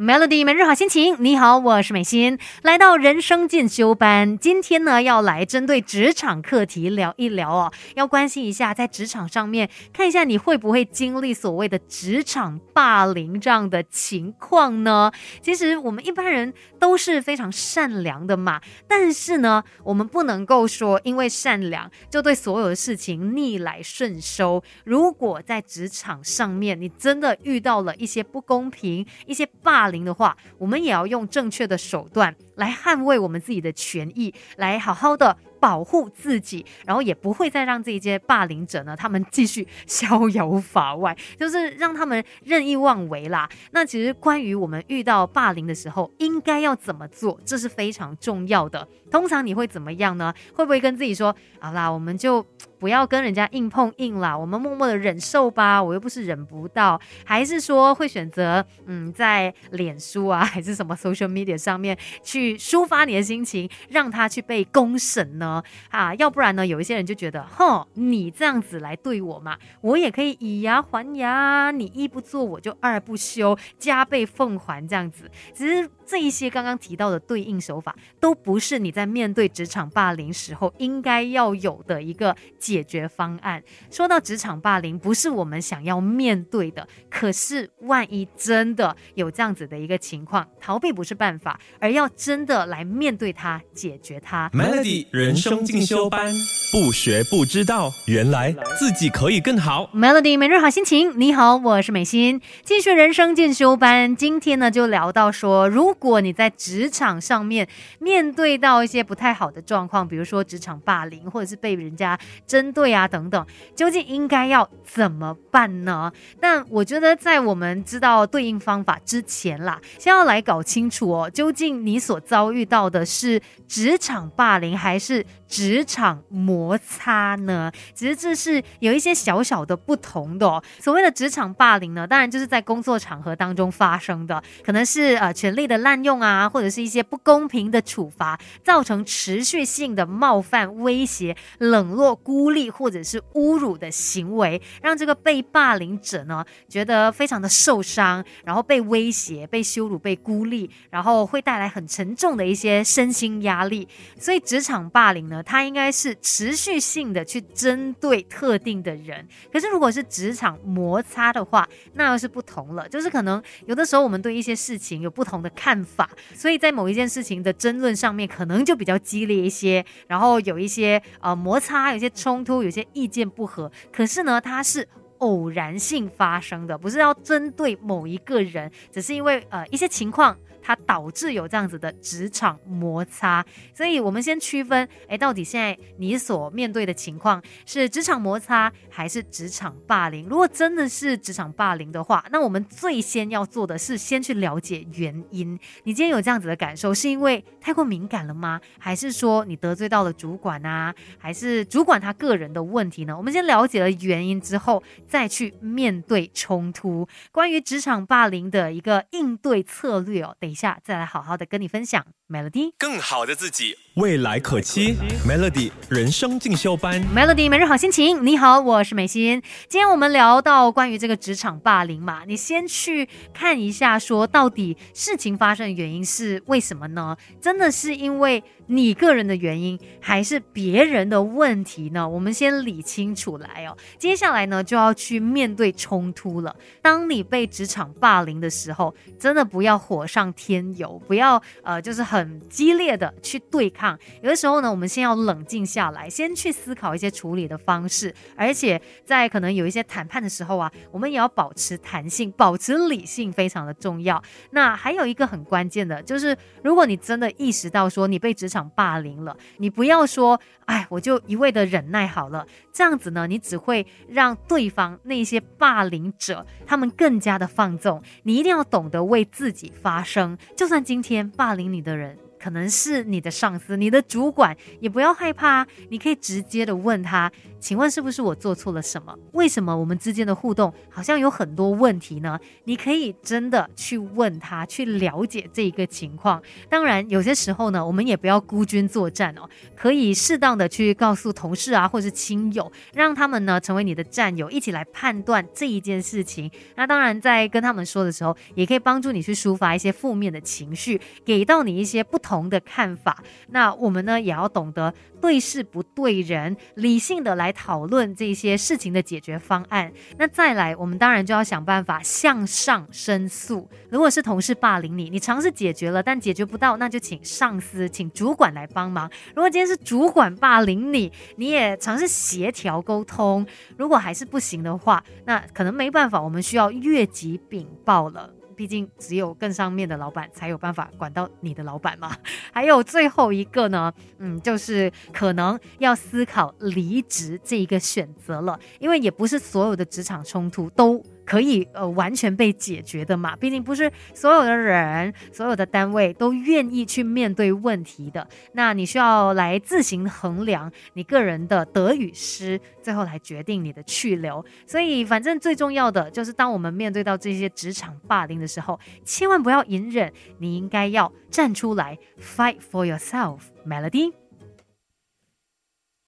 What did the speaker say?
Melody 每日好心情，你好，我是美心，来到人生进修班，今天呢要来针对职场课题聊一聊哦，要关心一下在职场上面，看一下你会不会经历所谓的职场霸凌这样的情况呢？其实我们一般人都是非常善良的嘛，但是呢，我们不能够说因为善良就对所有的事情逆来顺受。如果在职场上面你真的遇到了一些不公平、一些霸，零的话，我们也要用正确的手段来捍卫我们自己的权益，来好好的。保护自己，然后也不会再让这一些霸凌者呢，他们继续逍遥法外，就是让他们任意妄为啦。那其实关于我们遇到霸凌的时候，应该要怎么做，这是非常重要的。通常你会怎么样呢？会不会跟自己说，好啦，我们就不要跟人家硬碰硬啦，我们默默的忍受吧，我又不是忍不到。还是说会选择，嗯，在脸书啊，还是什么 social media 上面去抒发你的心情，让他去被公审呢？啊，要不然呢？有一些人就觉得，哼，你这样子来对我嘛，我也可以以牙还牙，你一不做我就二不休，加倍奉还这样子。其实这一些刚刚提到的对应手法，都不是你在面对职场霸凌时候应该要有的一个解决方案。说到职场霸凌，不是我们想要面对的，可是万一真的有这样子的一个情况，逃避不是办法，而要真真的来面对它，解决它。Melody 人。生进修班，不学不知道，原来自己可以更好。Melody 每日好心情，你好，我是美心，继续人生进修班。今天呢，就聊到说，如果你在职场上面面对到一些不太好的状况，比如说职场霸凌，或者是被人家针对啊等等，究竟应该要怎么办呢？但我觉得，在我们知道对应方法之前啦，先要来搞清楚哦，究竟你所遭遇到的是职场霸凌，还是？职场摩擦呢，其实这是有一些小小的不同的。所谓的职场霸凌呢，当然就是在工作场合当中发生的，可能是呃权力的滥用啊，或者是一些不公平的处罚，造成持续性的冒犯、威胁、冷落、孤立或者是侮辱的行为，让这个被霸凌者呢觉得非常的受伤，然后被威胁、被羞辱、被孤立，然后会带来很沉重的一些身心压力。所以职场霸凌呢，它应该是持持续性的去针对特定的人。可是如果是职场摩擦的话，那又是不同了。就是可能有的时候我们对一些事情有不同的看法，所以在某一件事情的争论上面，可能就比较激烈一些，然后有一些呃摩擦，有些冲突，有些意见不合。可是呢，它是偶然性发生的，不是要针对某一个人，只是因为呃一些情况。它导致有这样子的职场摩擦，所以我们先区分，哎，到底现在你所面对的情况是职场摩擦还是职场霸凌？如果真的是职场霸凌的话，那我们最先要做的是先去了解原因。你今天有这样子的感受，是因为太过敏感了吗？还是说你得罪到了主管啊？还是主管他个人的问题呢？我们先了解了原因之后，再去面对冲突。关于职场霸凌的一个应对策略哦，等一下再来好好的跟你分享。Melody，更好的自己，未来可期。Melody 人生进修班，Melody 每日好心情。你好，我是美心。今天我们聊到关于这个职场霸凌嘛，你先去看一下，说到底事情发生的原因是为什么呢？真的是因为你个人的原因，还是别人的问题呢？我们先理清楚来哦。接下来呢，就要去面对冲突了。当你被职场霸凌的时候，真的不要火上添油，不要呃，就是很。很激烈的去对抗，有的时候呢，我们先要冷静下来，先去思考一些处理的方式，而且在可能有一些谈判的时候啊，我们也要保持弹性，保持理性，非常的重要。那还有一个很关键的，就是如果你真的意识到说你被职场霸凌了，你不要说，哎，我就一味的忍耐好了，这样子呢，你只会让对方那些霸凌者他们更加的放纵。你一定要懂得为自己发声，就算今天霸凌你的人。可能是你的上司、你的主管，也不要害怕，你可以直接的问他，请问是不是我做错了什么？为什么我们之间的互动好像有很多问题呢？你可以真的去问他，去了解这一个情况。当然，有些时候呢，我们也不要孤军作战哦，可以适当的去告诉同事啊，或是亲友，让他们呢成为你的战友，一起来判断这一件事情。那当然，在跟他们说的时候，也可以帮助你去抒发一些负面的情绪，给到你一些不同同的看法。那我们呢，也要懂得对事不对人，理性的来讨论这些事情的解决方案。那再来，我们当然就要想办法向上申诉。如果是同事霸凌你，你尝试解决了，但解决不到，那就请上司、请主管来帮忙。如果今天是主管霸凌你，你也尝试协调沟通。如果还是不行的话，那可能没办法，我们需要越级禀报了。毕竟只有更上面的老板才有办法管到你的老板嘛。还有最后一个呢，嗯，就是可能要思考离职这一个选择了，因为也不是所有的职场冲突都。可以呃完全被解决的嘛？毕竟不是所有的人、所有的单位都愿意去面对问题的。那你需要来自行衡量你个人的得与失，最后来决定你的去留。所以，反正最重要的就是，当我们面对到这些职场霸凌的时候，千万不要隐忍，你应该要站出来，fight for yourself，Melody。